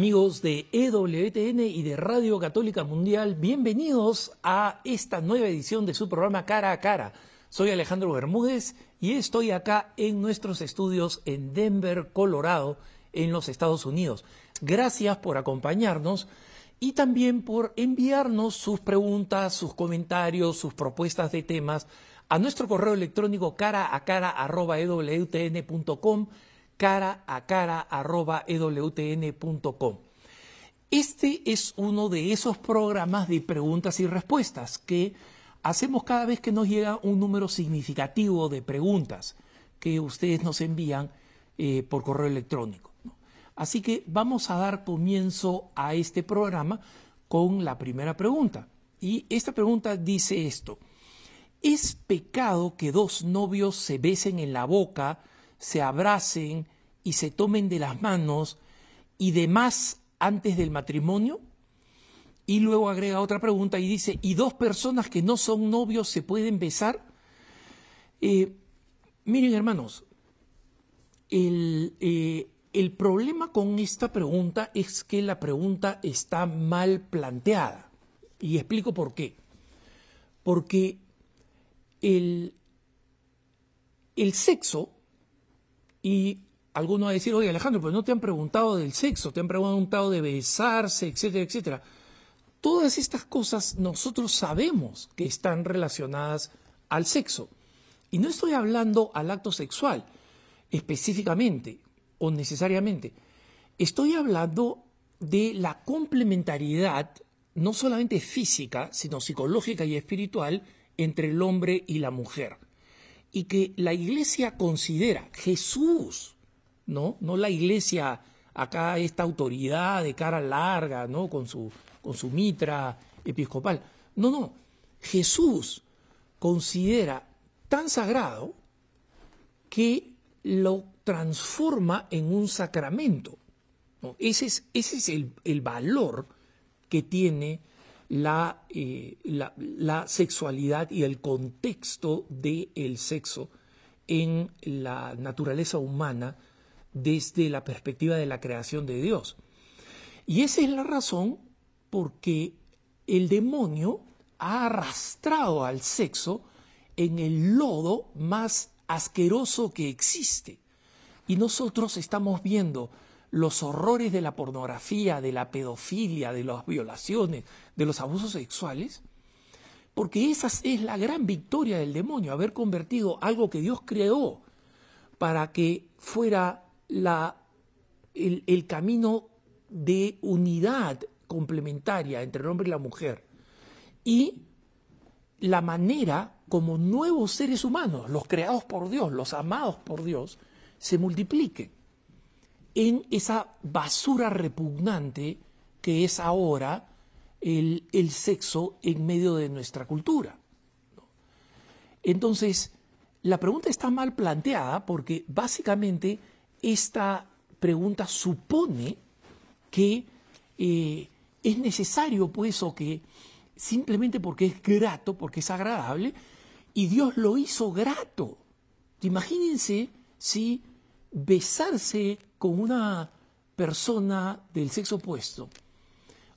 Amigos de EWTN y de Radio Católica Mundial, bienvenidos a esta nueva edición de su programa Cara a Cara. Soy Alejandro Bermúdez y estoy acá en nuestros estudios en Denver, Colorado, en los Estados Unidos. Gracias por acompañarnos y también por enviarnos sus preguntas, sus comentarios, sus propuestas de temas a nuestro correo electrónico cara a cara ewtn.com cara a cara arroba ewtn.com. Este es uno de esos programas de preguntas y respuestas que hacemos cada vez que nos llega un número significativo de preguntas que ustedes nos envían eh, por correo electrónico. Así que vamos a dar comienzo a este programa con la primera pregunta. Y esta pregunta dice esto. ¿Es pecado que dos novios se besen en la boca, se abracen y se tomen de las manos y demás antes del matrimonio? Y luego agrega otra pregunta y dice, ¿y dos personas que no son novios se pueden besar? Eh, miren hermanos, el, eh, el problema con esta pregunta es que la pregunta está mal planteada. Y explico por qué. Porque el, el sexo y algunos van a decir, oye Alejandro, pero no te han preguntado del sexo, te han preguntado de besarse, etcétera, etcétera. Todas estas cosas nosotros sabemos que están relacionadas al sexo. Y no estoy hablando al acto sexual específicamente o necesariamente. Estoy hablando de la complementariedad, no solamente física, sino psicológica y espiritual, entre el hombre y la mujer. Y que la iglesia considera, Jesús ¿no? No la iglesia, acá esta autoridad de cara larga, ¿no? Con su, con su mitra episcopal. No, no. Jesús considera tan sagrado que lo transforma en un sacramento. Ese es, ese es el, valor que tiene eh, la, la, sexualidad y el contexto del sexo en la naturaleza humana desde la perspectiva de la creación de Dios. Y esa es la razón porque el demonio ha arrastrado al sexo en el lodo más asqueroso que existe. Y nosotros estamos viendo los horrores de la pornografía, de la pedofilia, de las violaciones, de los abusos sexuales, porque esa es la gran victoria del demonio, haber convertido algo que Dios creó para que fuera la, el, camino de unidad complementaria entre el hombre y la mujer y la manera como nuevos seres humanos, los creados por Dios, los amados por Dios, se multipliquen en esa basura repugnante que es ahora el, el sexo en medio de nuestra cultura. Entonces, la pregunta está mal planteada porque básicamente esta pregunta supone que eh, es necesario, pues, o que simplemente porque es grato, porque es agradable, y Dios lo hizo grato. Imagínense si besarse con una persona del sexo opuesto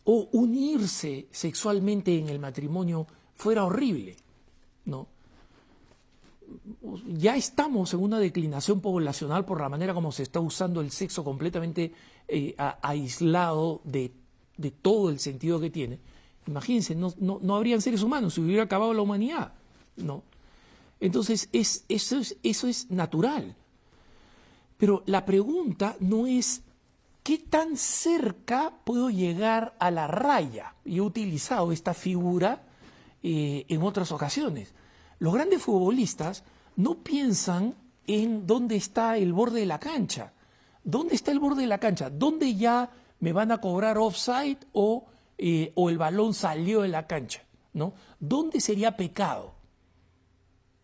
o unirse sexualmente en el matrimonio fuera horrible, ¿no? Ya estamos en una declinación poblacional por la manera como se está usando el sexo completamente eh, aislado de, todo el sentido que tiene. Imagínense, no, no, habrían seres humanos, se hubiera acabado la humanidad. ¿no? Entonces, es, eso, es, eso es natural. Pero la pregunta no es qué tan cerca puedo llegar a la raya. Y he utilizado esta figura eh, en otras ocasiones. Los grandes futbolistas no piensan en dónde está el borde de la cancha. ¿Dónde está el borde de la cancha? ¿Dónde ya me van a cobrar offside o, eh, o el balón salió de la cancha? ¿no? ¿Dónde sería pecado?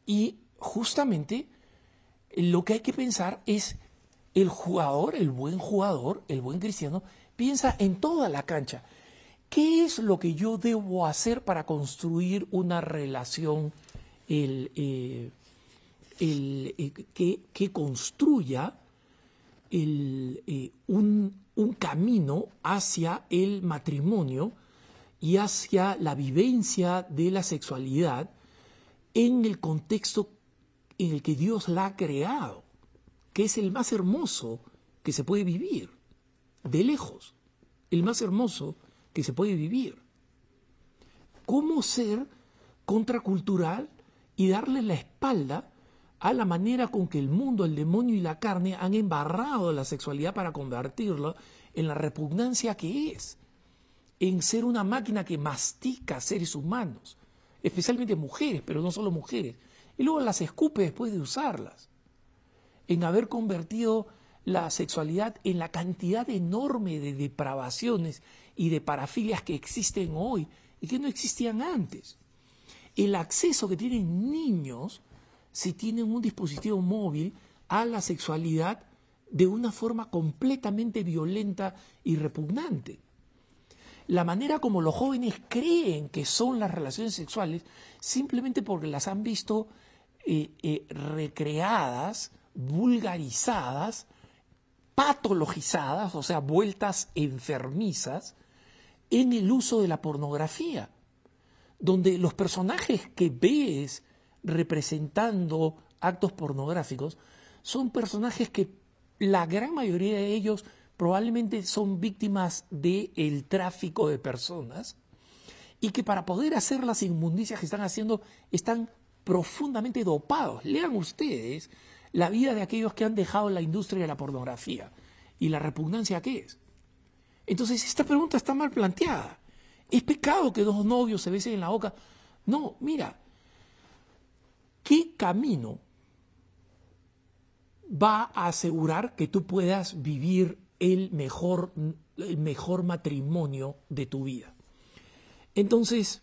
Y justamente lo que hay que pensar es el jugador, el buen jugador, el buen cristiano, piensa en toda la cancha. ¿Qué es lo que yo debo hacer para construir una relación el, eh, el, eh, que, que, construya el, eh, un, un camino hacia el matrimonio y hacia la vivencia de la sexualidad en el contexto en el que Dios la ha creado, que es el más hermoso que se puede vivir, de lejos, el más hermoso que se puede vivir. ¿Cómo ser contracultural y darle la espalda a la manera con que el mundo, el demonio y la carne han embarrado la sexualidad para convertirlo en la repugnancia que es, en ser una máquina que mastica seres humanos, especialmente mujeres, pero no solo mujeres, y luego las escupe después de usarlas, en haber convertido la sexualidad en la cantidad enorme de depravaciones y de parafilias que existen hoy y que no existían antes. El acceso que tienen niños si tienen un dispositivo móvil a la sexualidad de una forma completamente violenta y repugnante. La manera como los jóvenes creen que son las relaciones sexuales, simplemente porque las han visto eh, eh, recreadas, vulgarizadas, patologizadas, o sea, vueltas enfermizas, en el uso de la pornografía, donde los personajes que ves representando actos pornográficos son personajes que la gran mayoría de ellos probablemente son víctimas del tráfico de personas y que para poder hacer las inmundicias que están haciendo están profundamente dopados. Lean ustedes la vida de aquellos que han dejado la industria de la pornografía y la repugnancia que es. Entonces, esta pregunta está mal planteada. ¿Es pecado que dos novios se besen en la boca? No, mira, ¿qué camino va a asegurar que tú puedas vivir el mejor, el mejor matrimonio de tu vida. Entonces,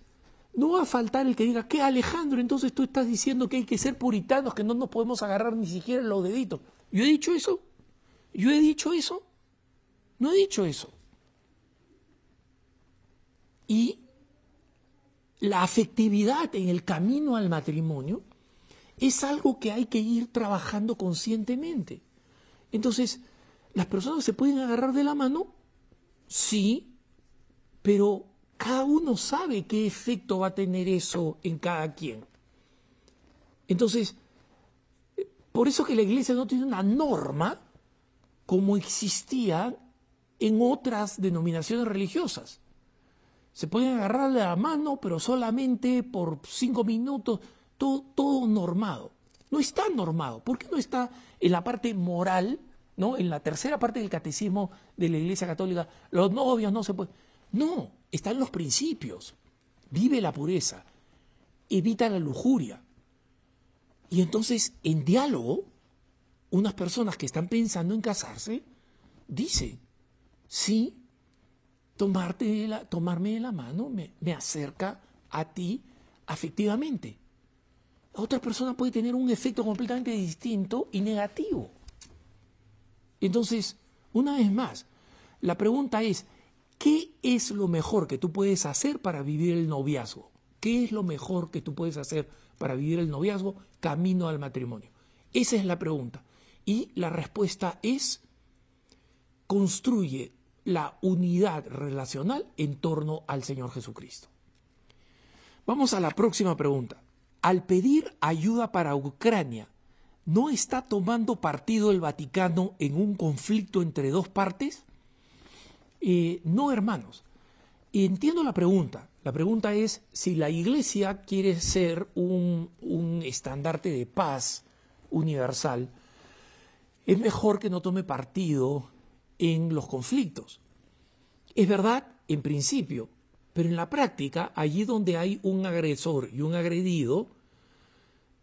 no va a faltar el que diga, ¿qué Alejandro? Entonces tú estás diciendo que hay que ser puritanos, que no nos podemos agarrar ni siquiera los deditos. ¿Yo he dicho eso? ¿Yo he dicho eso? No he dicho eso. Y la afectividad en el camino al matrimonio es algo que hay que ir trabajando conscientemente. Entonces, ¿Las personas se pueden agarrar de la mano? Sí, pero cada uno sabe qué efecto va a tener eso en cada quien. Entonces, por eso que la iglesia no tiene una norma como existía en otras denominaciones religiosas. Se pueden agarrar la mano, pero solamente por cinco minutos, todo, todo normado. No está normado. ¿Por qué no está en la parte moral ¿no? En la tercera parte del catecismo de la Iglesia Católica, los novios no se pueden. No, están los principios. Vive la pureza, evita la lujuria. Y entonces, en diálogo, unas personas que están pensando en casarse dicen, sí, tomarte la, tomarme de la mano me, me acerca a ti afectivamente. otra persona puede tener un efecto completamente distinto y negativo. Entonces, una vez más, la pregunta es, ¿qué es lo mejor que tú puedes hacer para vivir el noviazgo? ¿Qué es lo mejor que tú puedes hacer para vivir el noviazgo camino al matrimonio? Esa es la pregunta. Y la respuesta es, construye la unidad relacional en torno al Señor Jesucristo. Vamos a la próxima pregunta. Al pedir ayuda para Ucrania, ¿No está tomando partido el Vaticano en un conflicto entre dos partes? Eh, no, hermanos. Entiendo la pregunta. La pregunta es si la Iglesia quiere ser un, un estandarte de paz universal, es mejor que no tome partido en los conflictos. Es verdad, en principio, pero en la práctica, allí donde hay un agresor y un agredido,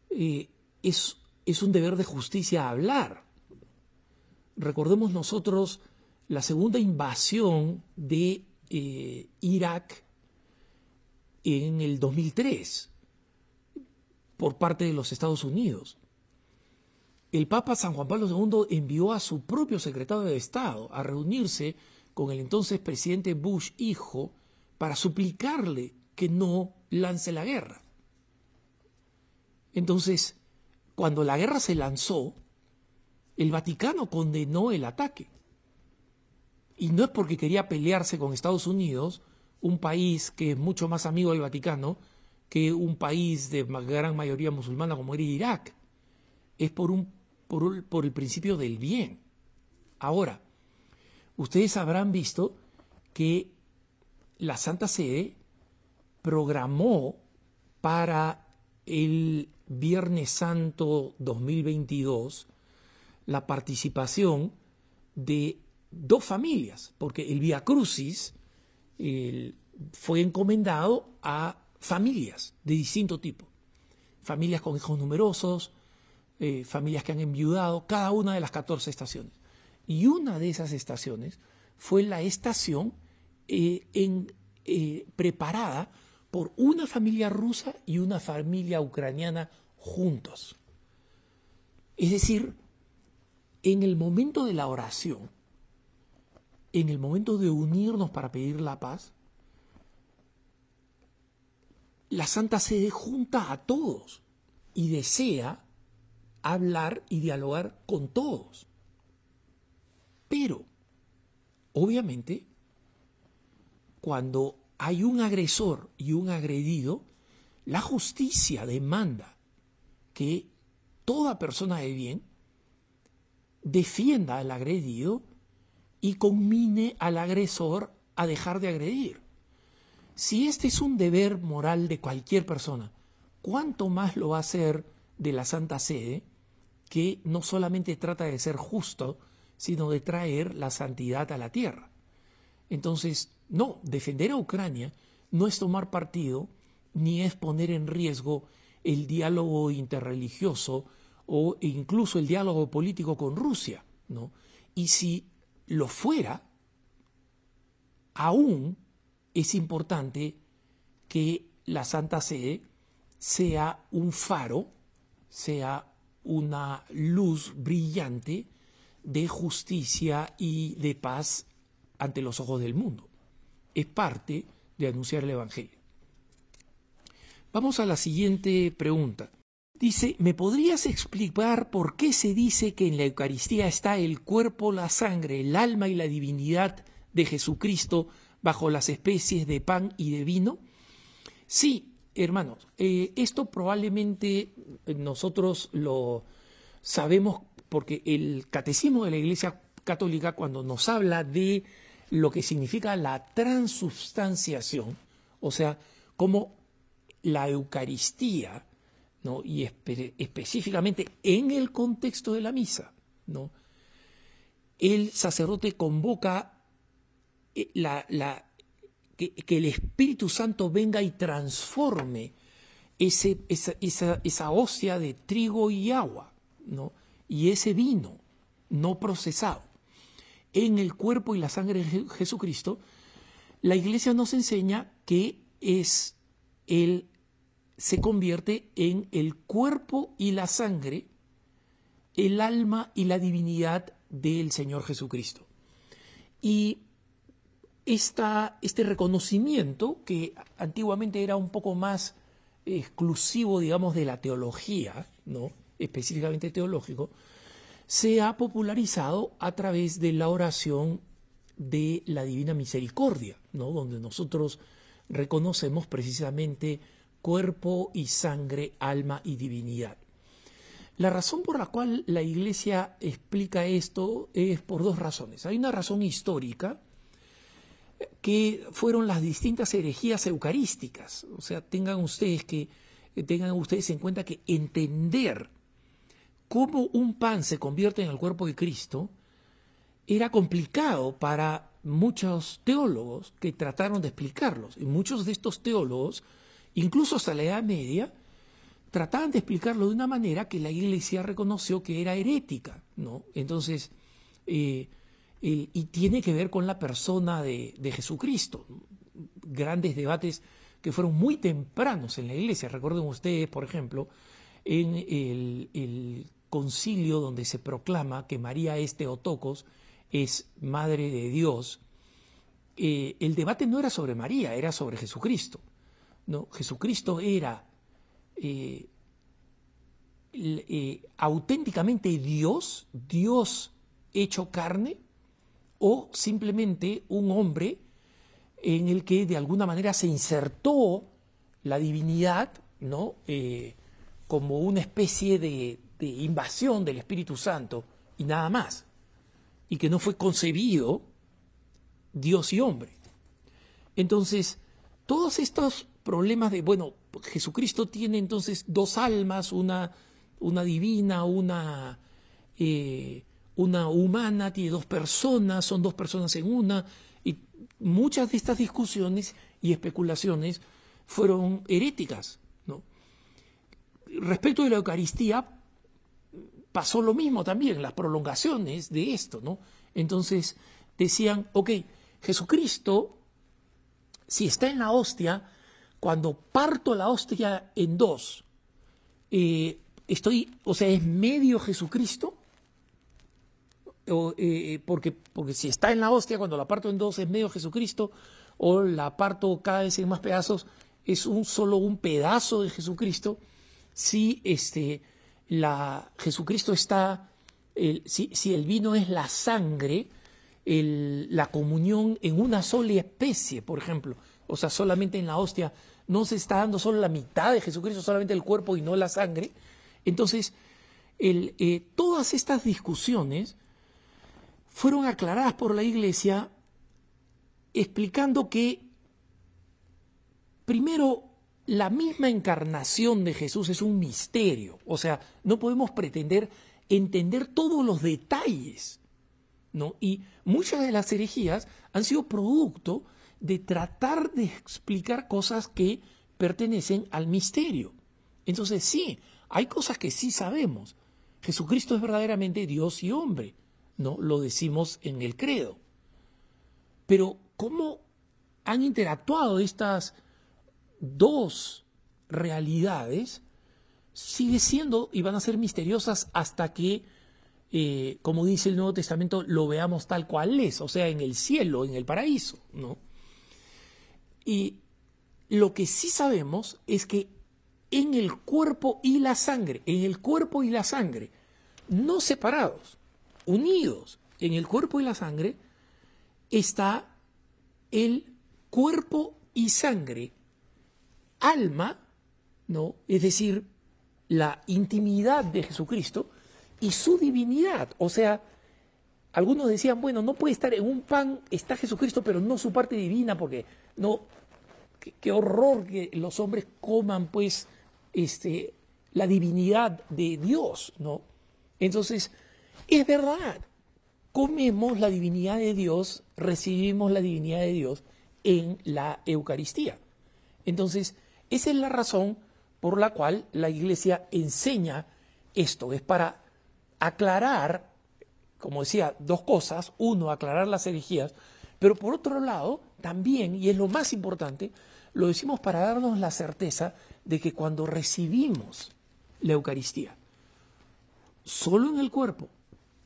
eh, es es un deber de justicia hablar. Recordemos nosotros la segunda invasión de eh, Irak en el 2003 por parte de los Estados Unidos. El Papa San Juan Pablo II envió a su propio secretario de Estado a reunirse con el entonces presidente Bush hijo para suplicarle que no lance la guerra. Entonces, cuando la guerra se lanzó, el Vaticano condenó el ataque. y no es porque quería pelearse con Estados Unidos, un país que es mucho más amigo del Vaticano que un país de gran mayoría musulmana como era Irak. Es por, un, por, el principio del bien. Ahora, ustedes habrán visto que la Santa Sede programó para el Viernes Santo 2022 la participación de dos familias, porque el Via Crucis fue encomendado a familias de distinto tipo, familias con hijos numerosos, eh, familias que han enviudado, cada una de las 14 estaciones. Y una de esas estaciones fue la estación eh, en, eh, preparada por una familia rusa y una familia ucraniana juntos. Es decir, en el momento de la oración, en el momento de unirnos para pedir la paz, la Santa Sede junta a todos y desea hablar y dialogar con todos. Pero, obviamente, cuando hay un agresor y un agredido, la justicia demanda que toda persona de bien defienda al agredido y conmine al agresor a dejar de agredir. Si este es un deber moral de cualquier persona, ¿cuánto más lo va a hacer de la Santa Sede, que no solamente trata de ser justo, sino de traer la santidad a la tierra? Entonces, no, defender a Ucrania no es tomar partido, ni es poner en riesgo el diálogo interreligioso o incluso el diálogo político con Rusia, ¿no? Y si lo fuera, aún es importante que la Santa Sede sea un faro, sea una luz brillante de justicia y de paz ante los ojos del mundo. Es parte de anunciar el Evangelio. Vamos a la siguiente pregunta. Dice, ¿me podrías explicar por qué se dice que en la Eucaristía está el cuerpo, la sangre, el alma y la divinidad de Jesucristo bajo las especies de pan y de vino? Sí, hermanos, eh, esto probablemente nosotros lo sabemos porque el catecismo de la Iglesia Católica cuando nos habla de lo que significa la transubstanciación, o sea, como la Eucaristía, y específicamente en el contexto de la misa, ¿no? el sacerdote convoca eh, la, que, el Espíritu Santo venga y transforme ese, esa, esa, ósea de trigo y agua, ¿no? y ese vino no procesado en el cuerpo y la sangre de Jesucristo, la iglesia nos enseña que es el se convierte en el cuerpo y la sangre, el alma y la divinidad del Señor Jesucristo. Y este reconocimiento, que antiguamente era un poco más exclusivo, digamos, de la teología, ¿no? específicamente teológico, se ha popularizado a través de la oración de la Divina Misericordia, ¿no? donde nosotros reconocemos precisamente cuerpo y sangre, alma y divinidad. La razón por la cual la Iglesia explica esto es por dos razones. Hay una razón histórica, que fueron las distintas herejías eucarísticas. O sea, tengan ustedes que tengan ustedes en cuenta que entender cómo un pan se convierte en el cuerpo de Cristo era complicado para muchos teólogos que trataron de explicarlos. Y muchos de estos teólogos incluso hasta la Edad Media, trataban de explicarlo de una manera que la Iglesia reconoció que era herética, ¿no? Entonces, eh, y tiene que ver con la persona de, Jesucristo. Grandes debates que fueron muy tempranos en la Iglesia. Recuerden ustedes, por ejemplo, en el, concilio donde se proclama que María es Teotocos, es Madre de Dios, eh, el debate no era sobre María, era sobre Jesucristo. ¿no? Jesucristo era eh, eh, auténticamente Dios, Dios hecho carne, o simplemente un hombre en el que de alguna manera se insertó la divinidad, ¿no? Eh, como una especie de, invasión del Espíritu Santo y nada más, y que no fue concebido Dios y hombre. Entonces, todos estos problemas de, bueno, Jesucristo tiene entonces dos almas, una, una divina, una, eh, una humana, tiene dos personas, son dos personas en una, y muchas de estas discusiones y especulaciones fueron heréticas. ¿no? Respecto de la Eucaristía, pasó lo mismo también, las prolongaciones de esto, ¿no? Entonces decían, ok, Jesucristo, si está en la hostia, cuando parto la hostia en dos, eh, estoy, o sea, es medio Jesucristo, o, eh, porque, porque si está en la hostia, cuando la parto en dos es medio Jesucristo, o la parto cada vez en más pedazos, es un solo un pedazo de Jesucristo, si este, la, Jesucristo está, si, si el vino es la sangre, la comunión en una sola especie, por ejemplo, o sea, solamente en la hostia, no se está dando solo la mitad de Jesucristo, solamente el cuerpo y no la sangre. Entonces, el, eh, todas estas discusiones fueron aclaradas por la Iglesia explicando que, primero, la misma encarnación de Jesús es un misterio, o sea, no podemos pretender entender todos los detalles ¿no? Y muchas de las herejías han sido producto de tratar de explicar cosas que pertenecen al misterio. Entonces sí, hay cosas que sí sabemos. Jesucristo es verdaderamente Dios y hombre, ¿no? Lo decimos en el credo. Pero ¿cómo han interactuado estas dos realidades? Sigue siendo y van a ser misteriosas hasta que eh, como dice el Nuevo Testamento, lo veamos tal cual es, o sea, en el cielo, en el paraíso, ¿no? Y lo que sí sabemos es que en el cuerpo y la sangre, en el cuerpo y la sangre, no separados, unidos en el cuerpo y la sangre, está el cuerpo y sangre, alma, ¿no? Es decir, la intimidad de Jesucristo, y su divinidad. O sea, algunos decían, bueno, no puede estar en un pan, está Jesucristo, pero no su parte divina, porque no, qué, horror que los hombres coman, pues, este, la divinidad de Dios, ¿no? Entonces, es verdad, comemos la divinidad de Dios, recibimos la divinidad de Dios en la Eucaristía. Entonces, esa es la razón por la cual la Iglesia enseña esto, es para aclarar, como decía, dos cosas. Uno, aclarar las herejías, pero por otro lado, también, y es lo más importante, lo decimos para darnos la certeza de que cuando recibimos la Eucaristía, solo en el cuerpo,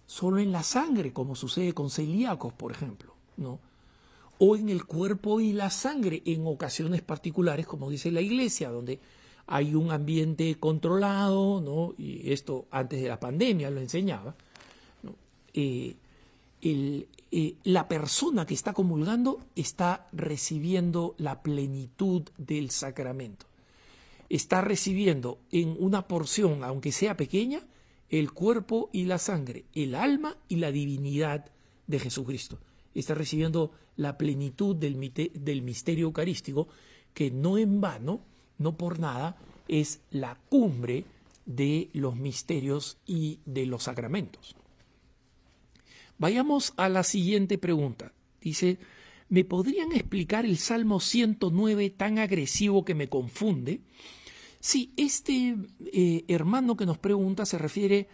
solo en la sangre, como sucede con celíacos, por ejemplo, ¿no? O en el cuerpo y la sangre en ocasiones particulares, como dice la Iglesia, donde hay un ambiente controlado, ¿no? y esto antes de la pandemia lo enseñaba, eh, eh, la persona que está comulgando está recibiendo la plenitud del sacramento. Está recibiendo en una porción, aunque sea pequeña, el cuerpo y la sangre, el alma y la divinidad de Jesucristo. Está recibiendo la plenitud del, del misterio eucarístico que no en vano no por nada, es la cumbre de los misterios y de los sacramentos. Vayamos a la siguiente pregunta. Dice, ¿me podrían explicar el Salmo 109 tan agresivo que me confunde? Sí, este eh, hermano que nos pregunta se refiere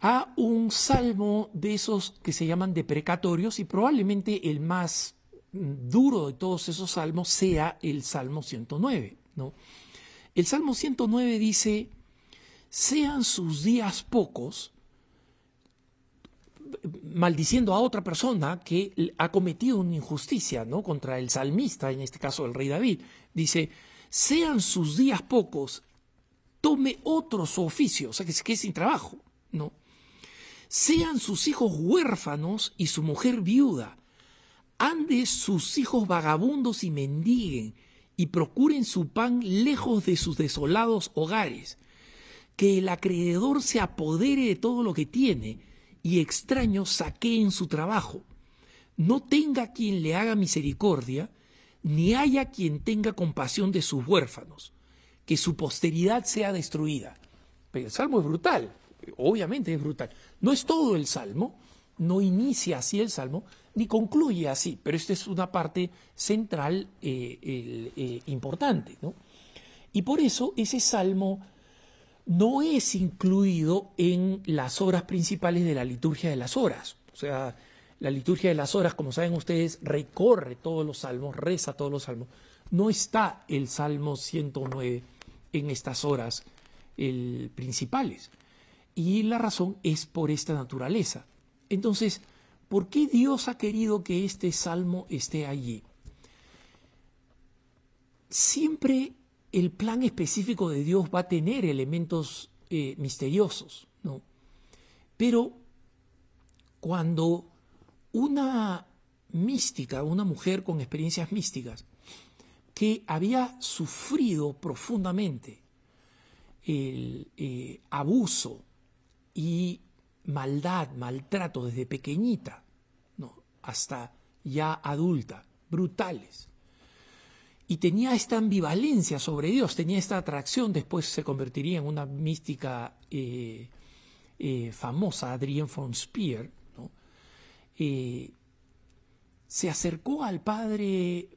a un salmo de esos que se llaman deprecatorios y probablemente el más duro de todos esos salmos sea el Salmo 109. El Salmo 109 dice, sean sus días pocos, maldiciendo a otra persona que ha cometido una injusticia ¿no? contra el salmista, en este caso el rey David. Dice, sean sus días pocos, tome otro su oficio, o sea que se quede sin trabajo. ¿no? sean sus hijos huérfanos y su mujer viuda, ande sus hijos vagabundos y mendiguen, y procuren su pan lejos de sus desolados hogares, que el acreedor se apodere de todo lo que tiene, y extraños saqueen su trabajo. No tenga quien le haga misericordia, ni haya quien tenga compasión de sus huérfanos, que su posteridad sea destruida. Pero el salmo es brutal, obviamente es brutal. No es todo el salmo, no inicia así el salmo, ni concluye así, pero esta es una parte central eh, eh, importante. ¿no? Y por eso ese salmo no es incluido en las horas principales de la liturgia de las horas. O sea, la liturgia de las horas, como saben ustedes, recorre todos los salmos, reza todos los salmos. No está el Salmo 109 en estas horas principales. Y la razón es por esta naturaleza. Entonces, ¿por qué Dios ha querido que este salmo esté allí? Siempre el plan específico de Dios va a tener elementos eh, misteriosos, ¿no? Pero cuando una mística, una mujer con experiencias místicas, que había sufrido profundamente el eh, abuso y maldad, maltrato desde pequeñita, hasta ya adulta, brutales. Y tenía esta ambivalencia sobre Dios, tenía esta atracción, después se convertiría en una mística eh, eh, famosa, Adrienne von Speer, se acercó al padre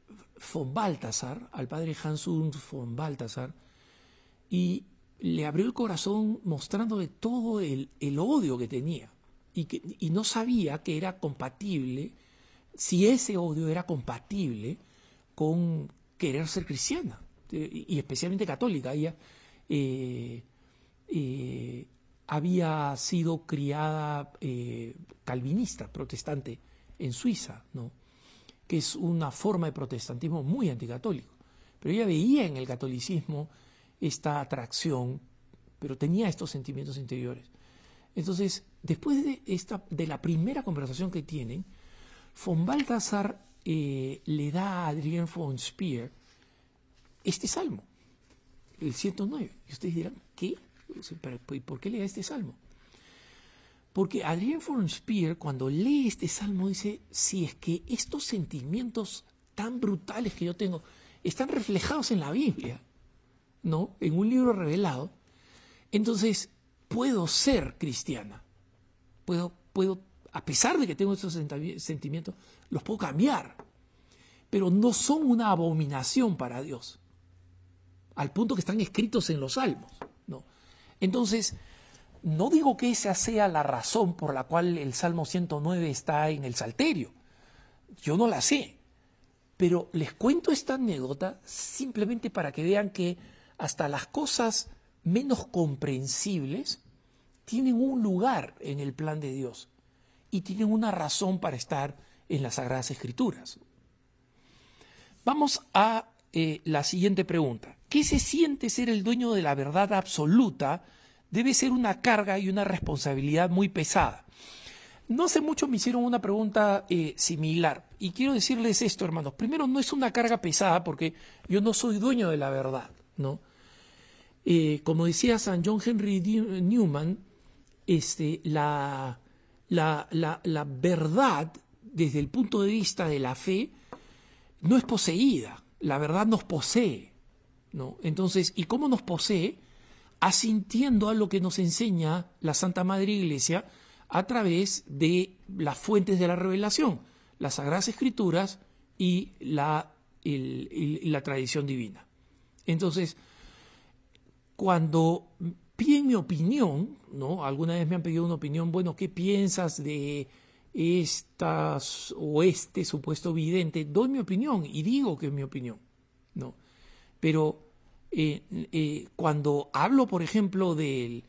von Balthasar, al padre Hans von Balthasar, y le abrió el corazón mostrándole todo el, odio que tenía y, que, y no sabía que era compatible, si ese odio era compatible con querer ser cristiana y especialmente católica. Ella eh, eh, había sido criada eh, calvinista, protestante, en Suiza, ¿no? que es una forma de protestantismo muy anticatólico. Pero ella veía en el catolicismo esta atracción, pero tenía estos sentimientos interiores. Entonces, después de, esta, de la primera conversación que tienen, von Balthasar eh, le da a Adrián von Speer este salmo, el 109. Y ustedes dirán, ¿qué? ¿Y por qué le da este salmo? Porque Adrián von Speer, cuando lee este salmo, dice: Si es que estos sentimientos tan brutales que yo tengo están reflejados en la Biblia, ¿no? En un libro revelado. Entonces, puedo ser cristiana. Puedo, puedo, a pesar de que tengo estos sentimientos, los puedo cambiar. Pero no son una abominación para Dios. Al punto que están escritos en los salmos. Entonces, no digo que esa sea la razón por la cual el Salmo 109 está en el Salterio. Yo no la sé. Pero les cuento esta anécdota simplemente para que vean que hasta las cosas menos comprensibles tienen un lugar en el plan de Dios y tienen una razón para estar en las Sagradas Escrituras. Vamos a eh, la siguiente pregunta. ¿Qué se siente ser el dueño de la verdad absoluta? Debe ser una carga y una responsabilidad muy pesada. No hace mucho me hicieron una pregunta eh, similar y quiero decirles esto, hermanos. Primero, no es una carga pesada porque yo no soy dueño de la verdad, ¿no? Eh, como decía San John Henry Newman, este, la, la, la, verdad desde el punto de vista de la fe no es poseída, la verdad nos posee. ¿No? Entonces, ¿y cómo nos posee? Asintiendo a lo que nos enseña la Santa Madre Iglesia a través de las fuentes de la revelación, las Sagradas Escrituras y la, la tradición divina. Entonces, cuando piden mi opinión, ¿no? Alguna vez me han pedido una opinión, bueno, ¿qué piensas de estas o este supuesto vidente? Doy mi opinión y digo que es mi opinión, ¿no? Pero eh, eh, cuando hablo, por ejemplo, de,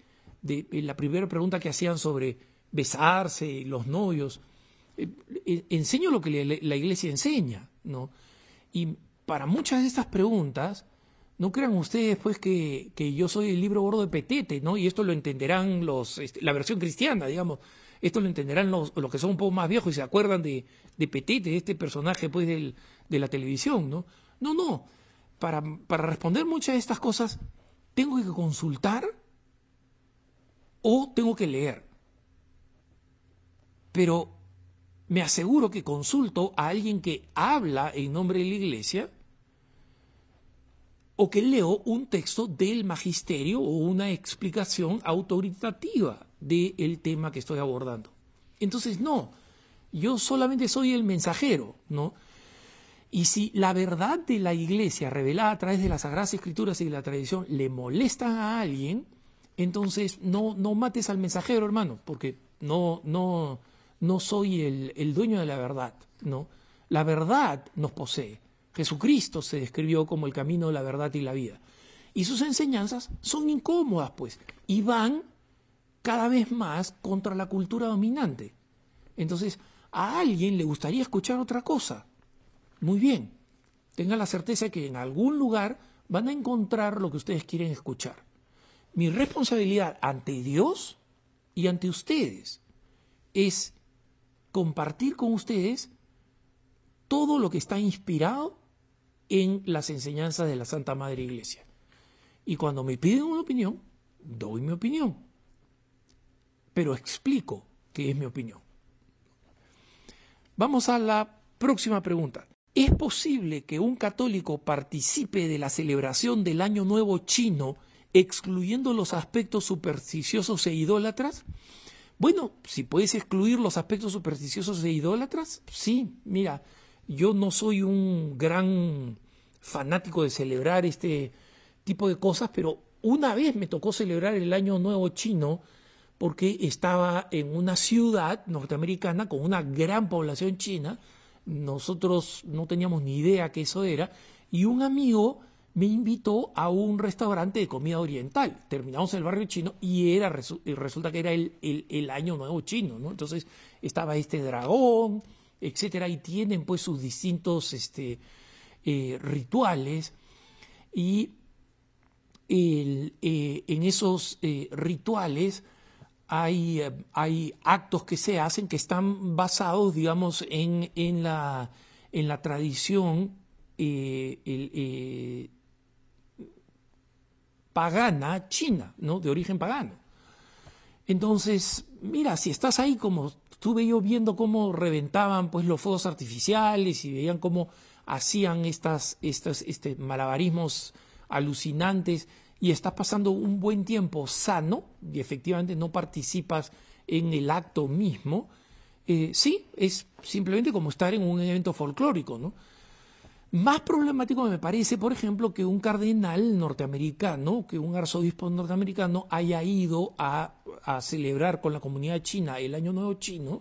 la primera pregunta que hacían sobre besarse, los novios, eh, enseño lo que la iglesia enseña, ¿no? Y para muchas de estas preguntas, no crean ustedes pues que, yo soy el libro gordo de Petete, ¿no? Y esto lo entenderán los, este, la versión cristiana, digamos. Esto lo entenderán los, que son un poco más viejos y se acuerdan de, de Petete, de este personaje pues, de la televisión, ¿no? No, no. Para, para responder muchas de estas cosas, tengo que consultar o tengo que leer. Pero me aseguro que consulto a alguien que habla en nombre de la iglesia o que leo un texto del magisterio o una explicación autoritativa del tema que estoy abordando. Entonces, no, yo solamente soy el mensajero, ¿no? Y si la verdad de la iglesia revelada a través de las Sagradas Escrituras y de la tradición le molesta a alguien, entonces no, no mates al mensajero, hermano, porque no, no, no soy el, el dueño de la verdad, ¿no? La verdad nos posee. Jesucristo se describió como el camino, la verdad y la vida. Y sus enseñanzas son incómodas, pues, y van cada vez más contra la cultura dominante. Entonces, a alguien le gustaría escuchar otra cosa. Muy bien, tengan la certeza que en algún lugar van a encontrar lo que ustedes quieren escuchar. Mi responsabilidad ante Dios y ante ustedes es compartir con ustedes todo lo que está inspirado en las enseñanzas de la Santa Madre Iglesia. Y cuando me piden una opinión, doy mi opinión. Pero explico qué es mi opinión. Vamos a la próxima pregunta. ¿Es posible que un católico participe de la celebración del Año Nuevo chino excluyendo los aspectos supersticiosos e idólatras? Bueno, si puedes excluir los aspectos supersticiosos e idólatras, sí, mira, yo no soy un gran fanático de celebrar este tipo de cosas, pero una vez me tocó celebrar el Año Nuevo Chino porque estaba en una ciudad norteamericana con una gran población china, nosotros no teníamos ni idea que eso era, y un amigo me invitó a un restaurante de comida oriental. Terminamos el barrio chino y era resulta que era el, el, año nuevo chino, ¿no? Entonces estaba este dragón, etcétera, y tienen pues sus distintos este, eh, rituales y eh, en esos eh, rituales hay, hay, actos que se hacen que están basados, digamos, en, en, la, en la tradición pagana china, ¿no? De origen pagano. Entonces, mira, si estás ahí como estuve yo viendo cómo reventaban pues los fuegos artificiales y veían cómo hacían estas, estas este, malabarismos alucinantes y estás pasando un buen tiempo sano y efectivamente no participas en el acto mismo, eh, sí, es simplemente como estar en un evento folclórico, ¿no? Más problemático me parece, por ejemplo, que un cardenal norteamericano, que un arzobispo norteamericano haya ido a, celebrar con la comunidad china el Año Nuevo Chino,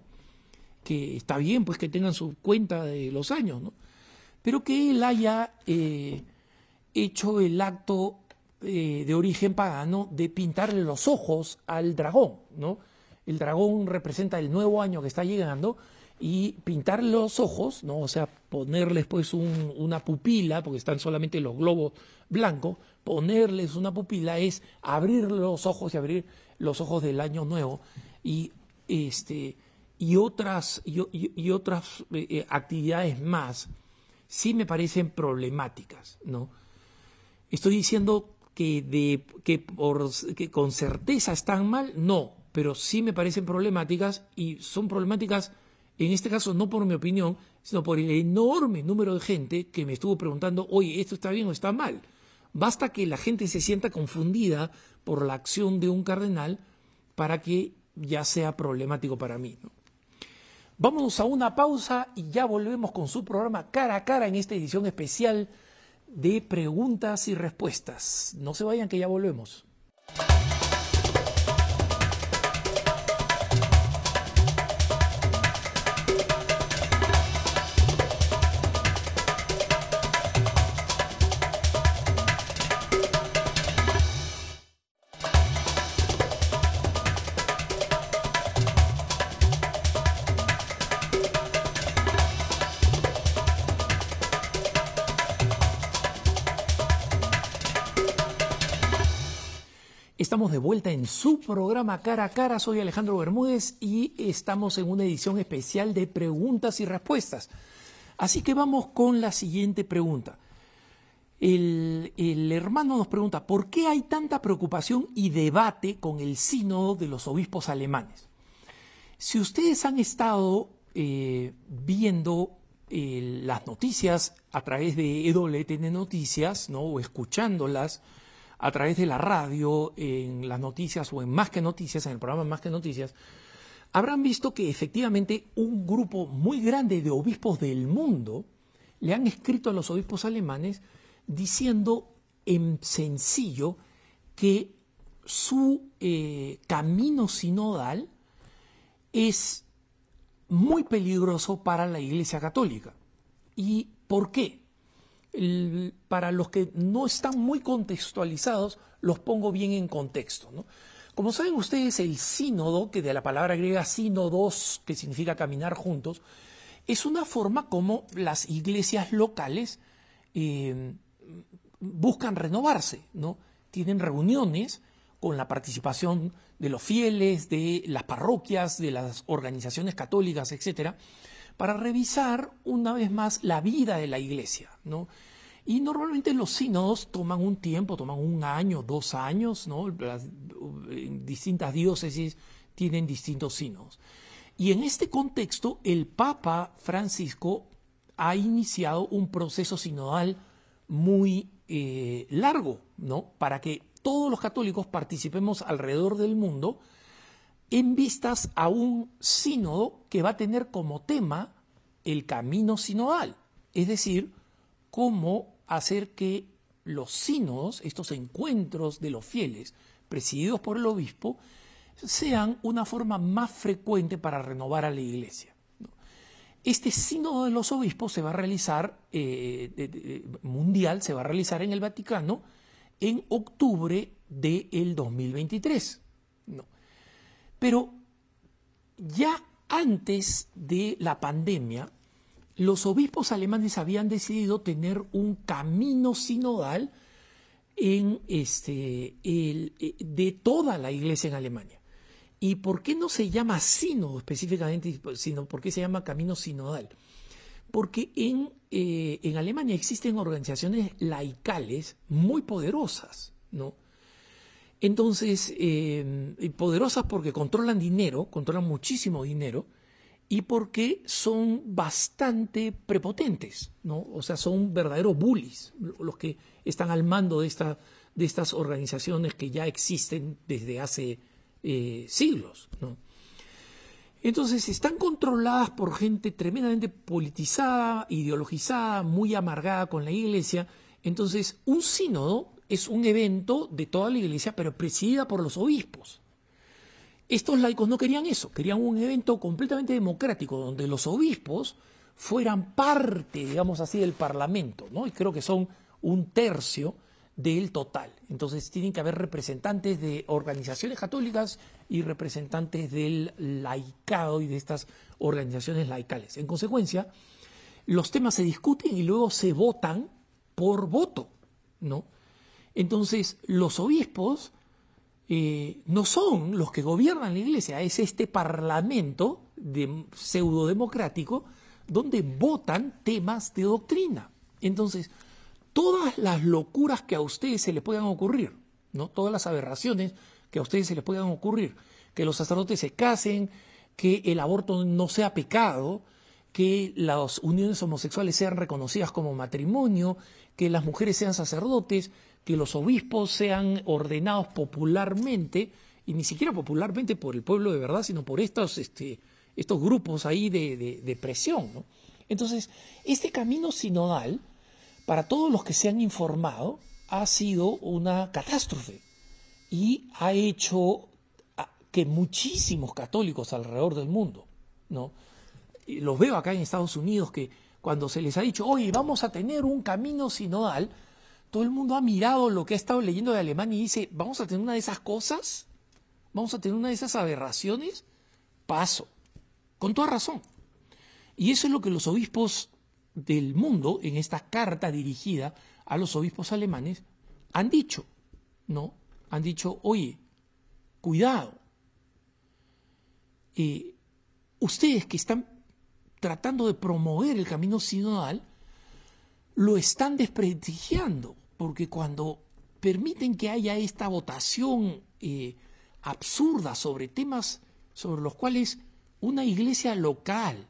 que está bien, pues que tengan su cuenta de los años, ¿no? Pero que él haya eh, hecho el acto eh, de origen pagano de pintarle los ojos al dragón, ¿no? El dragón representa el nuevo año que está llegando y pintar los ojos, ¿no? o sea, ponerles pues una pupila, porque están solamente los globos blancos, ponerles una pupila es abrir los ojos y abrir los ojos del año nuevo y este y otras y, otras eh, eh, actividades más sí me parecen problemáticas, ¿no? Estoy diciendo que de que por que con certeza están mal, no, pero sí me parecen problemáticas y son problemáticas en este caso no por mi opinión, sino por el enorme número de gente que me estuvo preguntando, oye, ¿esto está bien o está mal? Basta que la gente se sienta confundida por la acción de un cardenal para que ya sea problemático para mí. Vámonos a una pausa y ya volvemos con su programa cara a cara en esta edición especial de preguntas y respuestas. No se vayan que ya volvemos. Estamos de vuelta en su programa Cara a Cara. Soy Alejandro Bermúdez y estamos en una edición especial de preguntas y respuestas. Así que vamos con la siguiente pregunta. El, hermano nos pregunta, ¿por qué hay tanta preocupación y debate con el sínodo de los obispos alemanes? Si ustedes han estado eh, viendo eh, las noticias a través de EWTN Noticias, ¿no? o escuchándolas a través de la radio, en las noticias o en Más que Noticias, en el programa Más que Noticias, habrán visto que efectivamente un grupo muy grande de obispos del mundo le han escrito a los obispos alemanes diciendo en sencillo que su eh, camino sinodal es muy peligroso para la Iglesia Católica. ¿Y por qué? Para los que no están muy contextualizados, los pongo bien en contexto. Como saben ustedes, el sínodo, que de la palabra griega sínodos, que significa caminar juntos, es una forma como las iglesias locales eh, buscan renovarse, ¿no? Tienen reuniones con la participación de los fieles, de las parroquias, de las organizaciones católicas, etcétera, para revisar una vez más la vida de la iglesia, ¿no? Y normalmente los sínodos toman un tiempo, toman un año, dos años, ¿no? Distintas diócesis tienen distintos sínodos. Y en este contexto, el Papa Francisco ha iniciado un proceso sinodal muy eh, largo, ¿no? Para que todos los católicos participemos alrededor del mundo en vistas a un sínodo que va a tener como tema el camino sinodal, es decir, cómo hacer que los sínodos, estos encuentros de los fieles presididos por el obispo, sean una forma más frecuente para renovar a la iglesia. Este sínodo de los obispos se va a realizar, eh, mundial, se va a realizar en el Vaticano en octubre del 2023. Pero ya antes de la pandemia, los obispos alemanes habían decidido tener un camino sinodal en este, eh, de toda la iglesia en Alemania. ¿Y por qué no se llama sínodo específicamente, sino por qué se llama camino sinodal? Porque en, eh, en Alemania existen organizaciones laicales muy poderosas, ¿no? Entonces, eh, poderosas porque controlan dinero, controlan muchísimo dinero, y porque son bastante prepotentes, ¿no? O sea, son verdaderos bullies los que están al mando de, esta, de estas organizaciones que ya existen desde hace eh, siglos, ¿no? Entonces están controladas por gente tremendamente politizada, ideologizada, muy amargada con la iglesia. Entonces, un sínodo es un evento de toda la iglesia, pero presidida por los obispos. Estos laicos no querían eso, querían un evento completamente democrático, donde los obispos fueran parte, digamos así, del Parlamento, ¿no? Y creo que son un tercio del total. Entonces tienen que haber representantes de organizaciones católicas y representantes del laicado y de estas organizaciones laicales. En consecuencia, los temas se discuten y luego se votan por voto, ¿no? Entonces, los obispos eh, no son los que gobiernan la iglesia, es este parlamento de, pseudo democrático donde votan temas de doctrina. Entonces, todas las locuras que a ustedes se les puedan ocurrir, ¿no? Todas las aberraciones que a ustedes se les puedan ocurrir, que los sacerdotes se casen, que el aborto no sea pecado, que las uniones homosexuales sean reconocidas como matrimonio, que las mujeres sean sacerdotes, que los obispos sean ordenados popularmente, y ni siquiera popularmente por el pueblo de verdad, sino por estos, este, estos grupos ahí de, presión. Entonces, este camino sinodal, para todos los que se han informado, ha sido una catástrofe y ha hecho que muchísimos católicos alrededor del mundo, ¿no? Los veo acá en Estados Unidos que cuando se les ha dicho, oye, vamos a tener un camino sinodal, todo el mundo ha mirado lo que ha estado leyendo de Alemania y dice, ¿vamos a tener una de esas cosas? ¿Vamos a tener una de esas aberraciones? Paso. Con toda razón. Y eso es lo que los obispos del mundo, en esta carta dirigida a los obispos alemanes, han dicho. ¿No? han dicho, oye, cuidado, eh, ustedes que están tratando de promover el camino sinodal, lo están desprestigiando, porque cuando permiten que haya esta votación eh, absurda sobre temas sobre los cuales una iglesia local,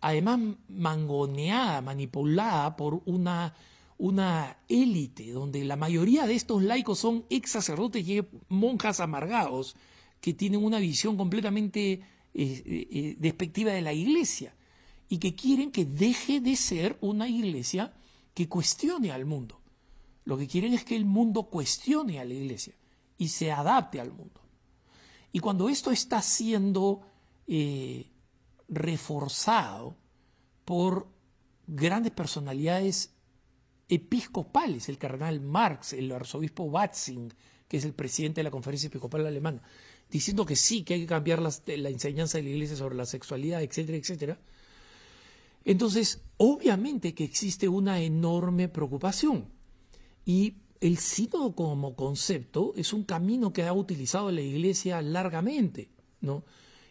además mangoneada, manipulada por una, una élite, donde la mayoría de estos laicos son ex sacerdotes y monjas amargados, que tienen una visión completamente eh, eh, despectiva de la iglesia y que quieren que deje de ser una iglesia que cuestione al mundo. Lo que quieren es que el mundo cuestione a la iglesia y se adapte al mundo. Y cuando esto está siendo eh, reforzado por grandes personalidades episcopales, el cardenal Marx, el arzobispo Batzing, que es el presidente de la Conferencia Episcopal Alemana, diciendo que sí, que hay que cambiar la enseñanza de la Iglesia sobre la sexualidad, etcétera, etcétera. Entonces, obviamente que existe una enorme preocupación. Y el sínodo como concepto es un camino que ha utilizado la Iglesia largamente, ¿no?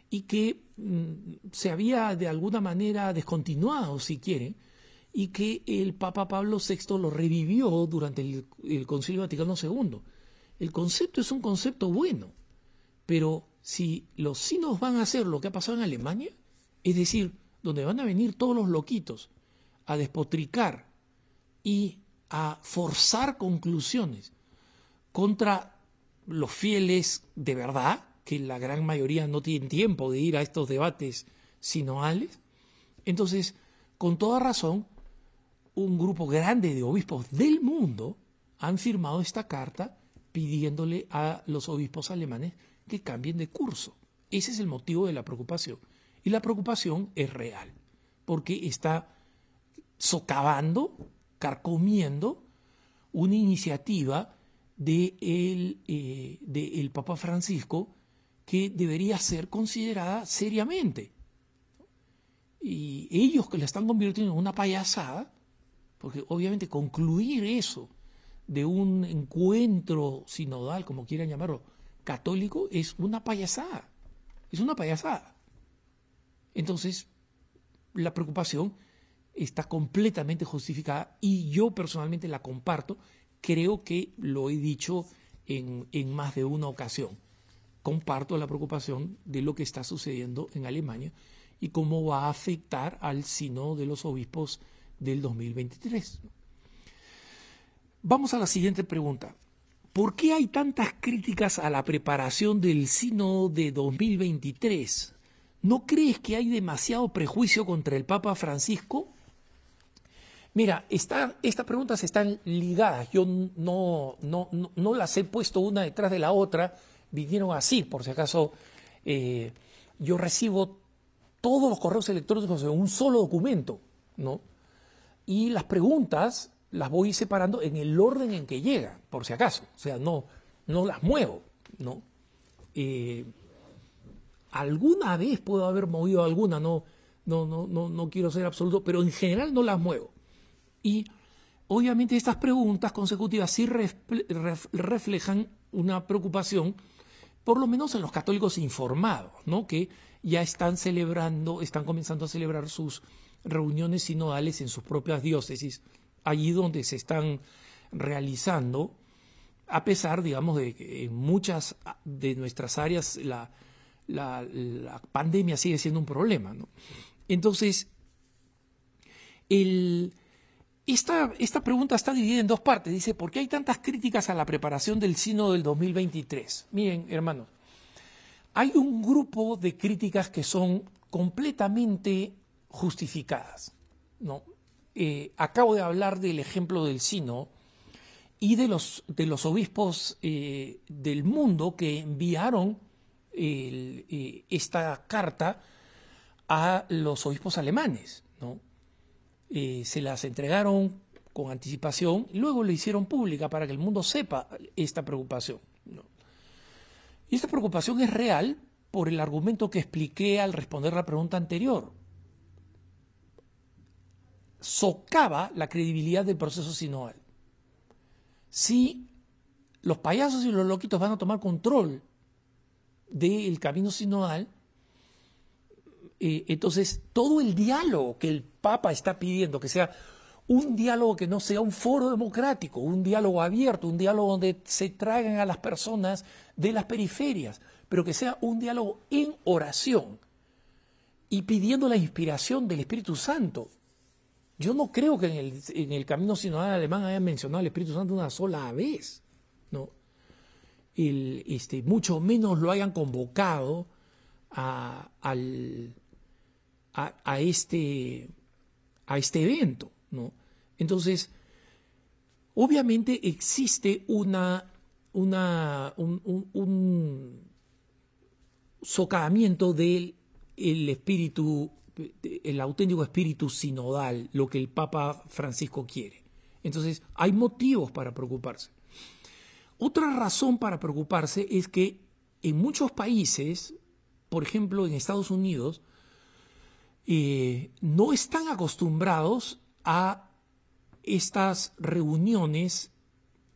Y que mm, se había de alguna manera descontinuado, si quiere, y que el Papa Pablo VI lo revivió durante el, Concilio Vaticano II. El concepto es un concepto bueno, pero si los sínodos van a hacer lo que ha pasado en Alemania, es decir, donde van a venir todos los loquitos a despotricar y a forzar conclusiones contra los fieles de verdad, que la gran mayoría no tienen tiempo de ir a estos debates sinoales, entonces, con toda razón, un grupo grande de obispos del mundo han firmado esta carta pidiéndole a los obispos alemanes que cambien de curso. Ese es el motivo de la preocupación. Y la preocupación es real, porque está socavando, carcomiendo una iniciativa del de eh, Papa Francisco que debería ser considerada seriamente. Y ellos que la están convirtiendo en una payasada, porque obviamente concluir eso de un encuentro sinodal, como quieran llamarlo, católico, es una payasada. Es una payasada. Entonces, la preocupación está completamente justificada y yo personalmente la comparto. Creo que lo he dicho en, más de una ocasión. Comparto la preocupación de lo que está sucediendo en Alemania y cómo va a afectar al sino de los obispos del 2023. Vamos a la siguiente pregunta. ¿Por qué hay tantas críticas a la preparación del sino de 2023? ¿No crees que hay demasiado prejuicio contra el Papa Francisco? Mira, estas preguntas están ligadas. Yo no, las he puesto una detrás de la otra. Vinieron así, por si acaso. Eh, yo recibo todos los correos electrónicos en un solo documento, ¿no? Y las preguntas las voy separando en el orden en que llegan, por si acaso. O sea, no, no las muevo, ¿no? Eh, alguna vez puedo haber movido alguna, no, no, no, no, no quiero ser absoluto, pero en general no las muevo. Y obviamente estas preguntas consecutivas sí reflejan una preocupación, por lo menos en los católicos informados, ¿no? que ya están celebrando, están comenzando a celebrar sus reuniones sinodales en sus propias diócesis, allí donde se están realizando, a pesar, digamos, de que en muchas de nuestras áreas la, la, pandemia sigue siendo un problema. ¿no? Entonces, esta, pregunta está dividida en dos partes. Dice, ¿por qué hay tantas críticas a la preparación del Sino del 2023? Miren, hermanos, hay un grupo de críticas que son completamente justificadas. ¿no? Eh, acabo de hablar del ejemplo del Sino y de los, de los obispos eh, del mundo que enviaron eh, esta carta a los obispos alemanes. ¿no? Se las entregaron con anticipación y luego le hicieron pública para que el mundo sepa esta preocupación. Y esta preocupación es real por el argumento que expliqué al responder la pregunta anterior socava la credibilidad del proceso sinodal. Si los payasos y los loquitos van a tomar control del camino sinodal, eh, entonces todo el diálogo que el Papa está pidiendo, que sea un diálogo que no sea un foro democrático, un diálogo abierto, un diálogo donde se traigan a las personas de las periferias, pero que sea un diálogo en oración y pidiendo la inspiración del Espíritu Santo. Yo no creo que en el, camino sinodal alemán hayan mencionado al Espíritu Santo una sola vez, ¿no? El, este, mucho menos lo hayan convocado a, al, a, este, a este evento, ¿no? Entonces, obviamente existe una, una, un, socavamiento del el espíritu, el auténtico espíritu sinodal, lo que el Papa Francisco quiere. Entonces, hay motivos para preocuparse. Otra razón para preocuparse es que en muchos países, por ejemplo en Estados Unidos, eh, no están acostumbrados a estas reuniones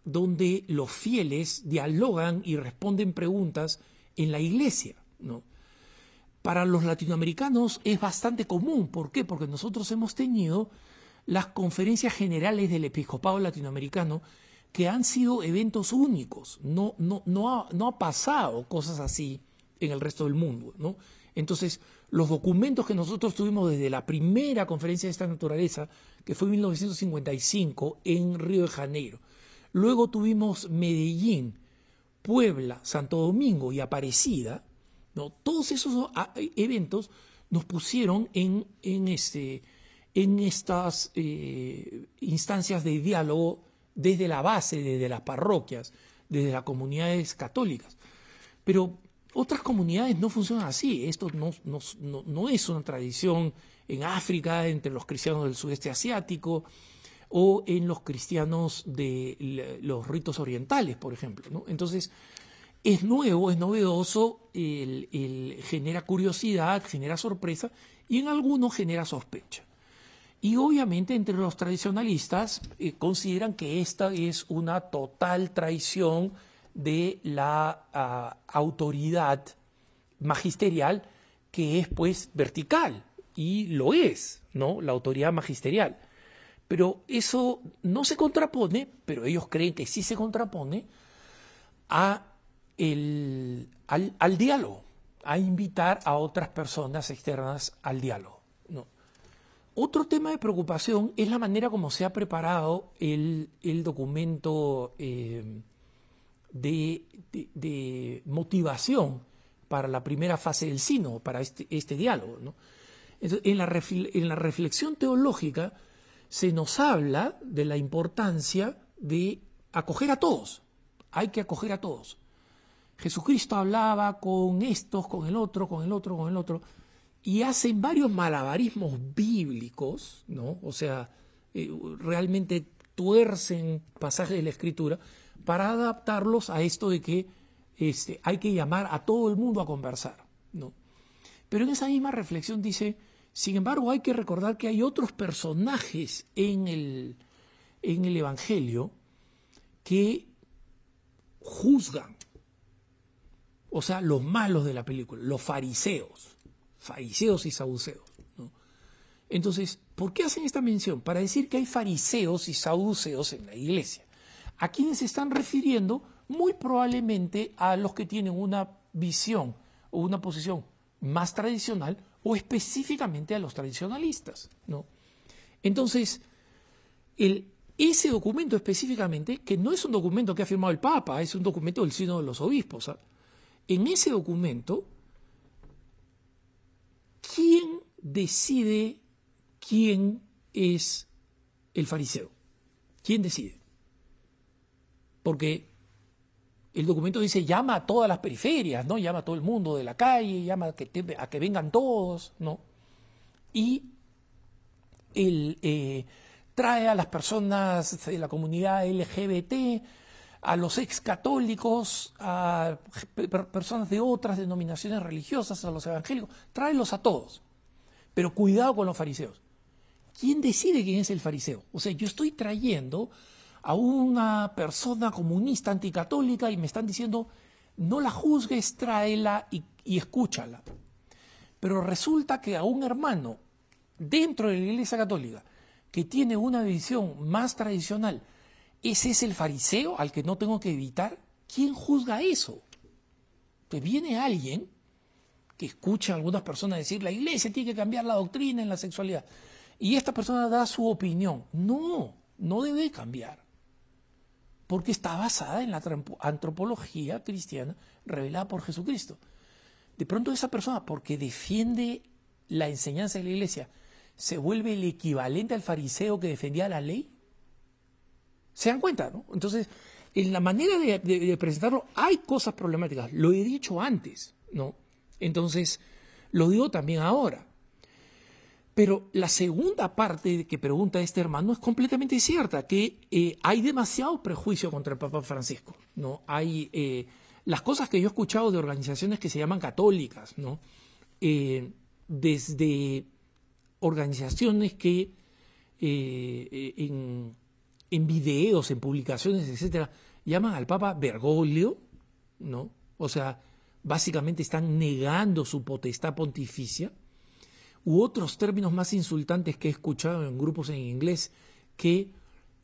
donde los fieles dialogan y responden preguntas en la iglesia. ¿no? Para los latinoamericanos es bastante común. ¿Por qué? Porque nosotros hemos tenido las conferencias generales del episcopado latinoamericano que han sido eventos únicos. No, no, no, ha, no ha pasado cosas así en el resto del mundo. ¿no? Entonces, los documentos que nosotros tuvimos desde la primera conferencia de esta naturaleza, que fue en 1955 en Río de Janeiro, luego tuvimos Medellín, Puebla, Santo Domingo y Aparecida, ¿no? Todos esos ah, eventos nos pusieron en, en, este, en estas eh, instancias de diálogo desde la base, desde las parroquias, desde las comunidades católicas. Pero otras comunidades no funcionan así. Esto no, es una tradición en África, entre los cristianos del sudeste asiático, o en los cristianos de los ritos orientales, por ejemplo. Entonces, es nuevo, es novedoso, genera curiosidad, genera sorpresa y en algunos genera sospecha. Y obviamente entre los tradicionalistas eh, consideran que esta es una total traición de la ah, autoridad magisterial que es pues vertical y lo es, ¿no? La autoridad magisterial. Pero eso no se contrapone, pero ellos creen que sí se contrapone a el, al, diálogo, a invitar a otras personas externas al diálogo. ¿no? Otro tema de preocupación es la manera como se ha preparado el, documento eh, de, motivación para la primera fase del sino, para este, este diálogo. ¿no? en, la en la reflexión teológica se nos habla de la importancia de acoger a todos. Hay que acoger a todos. Jesucristo hablaba con estos, con el otro, con el otro, con el otro, y hacen varios malabarismos bíblicos, ¿no? O sea, eh, realmente tuercen pasajes de la Escritura para adaptarlos a esto de que este, hay que llamar a todo el mundo a conversar, ¿no? Pero en esa misma reflexión dice, sin embargo, hay que recordar que hay otros personajes en el, en el Evangelio que juzgan, o sea, los malos de la película, los fariseos, fariseos y saduceos. Entonces, ¿por qué hacen esta mención? Para decir que hay fariseos y saduceos en la iglesia. ¿A quienes se están refiriendo? Muy probablemente a los que tienen una visión o una posición más tradicional o específicamente a los tradicionalistas. ¿no? Entonces, ese documento específicamente, que no es un documento que ha firmado el Papa, es un documento del Sínodo de los Obispos, ¿ah? En ese documento, ¿quién decide quién es el fariseo? ¿Quién decide? Porque el documento dice llama a todas las periferias, ¿no? Llama a todo el mundo de la calle, llama a que, vengan todos, ¿no? Y él eh, trae a las personas de la comunidad LGBT, a los ex católicos, a personas de otras denominaciones religiosas, a los evangélicos, tráelos a todos. Pero cuidado con los fariseos. ¿Quién decide quién es el fariseo? O sea, yo estoy trayendo a una persona comunista anticatólica y me están diciendo, no la juzgues, tráela y, escúchala. Pero resulta que a un hermano dentro de la Iglesia Católica que tiene una visión más tradicional, ese es el fariseo al que no tengo que evitar. ¿Quién juzga eso? Pues viene alguien que escucha a algunas personas decir la iglesia tiene que cambiar la doctrina en la sexualidad y esta persona da su opinión. No, no debe cambiar porque está basada en la antropología cristiana revelada por Jesucristo. De pronto esa persona, porque defiende la enseñanza de la iglesia, se vuelve el equivalente al fariseo que defendía la ley. ¿Se dan cuenta? ¿no? Entonces, en la manera de, presentarlo hay cosas problemáticas. Lo he dicho antes, ¿no? Entonces, lo digo también ahora. Pero la segunda parte que pregunta este hermano es completamente cierta, que eh, hay demasiado prejuicio contra el Papa Francisco, ¿no? Hay eh, las cosas que yo he escuchado de organizaciones que se llaman católicas, ¿no? Eh, desde organizaciones que en, videos, en publicaciones, etcétera, llaman al Papa Bergoglio, ¿no? O sea, básicamente están negando su potestad pontificia, u otros términos más insultantes que he escuchado en grupos en inglés que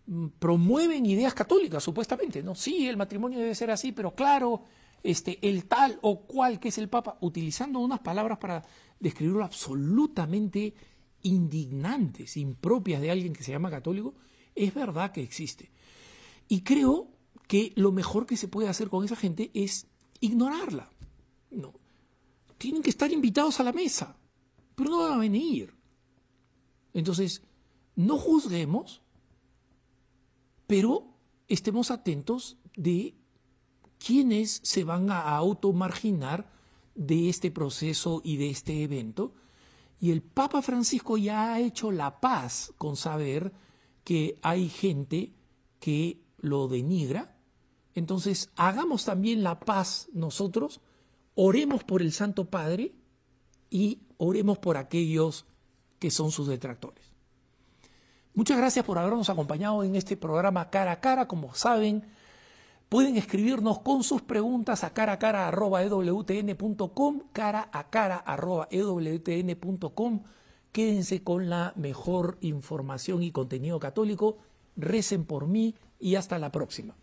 mm, promueven ideas católicas, supuestamente, ¿no? Sí, el matrimonio debe ser así, pero claro, este, el tal o cual que es el Papa, utilizando unas palabras para describirlo absolutamente indignantes, impropias de alguien que se llama católico, es verdad que existe. Y creo que lo mejor que se puede hacer con esa gente es ignorarla. No. Tienen que estar invitados a la mesa, pero no van a venir. Entonces, no juzguemos, pero estemos atentos de quiénes se van a automarginar de este proceso y de este evento. Y el Papa Francisco ya ha hecho la paz con saber que hay gente que lo denigra. Entonces, hagamos también la paz nosotros, oremos por el Santo Padre y oremos por aquellos que son sus detractores. Muchas gracias por habernos acompañado en este programa cara a cara. Como saben, pueden escribirnos con sus preguntas a cara a cara cara a cara. Quédense con la mejor información y contenido católico. Recen por mí y hasta la próxima.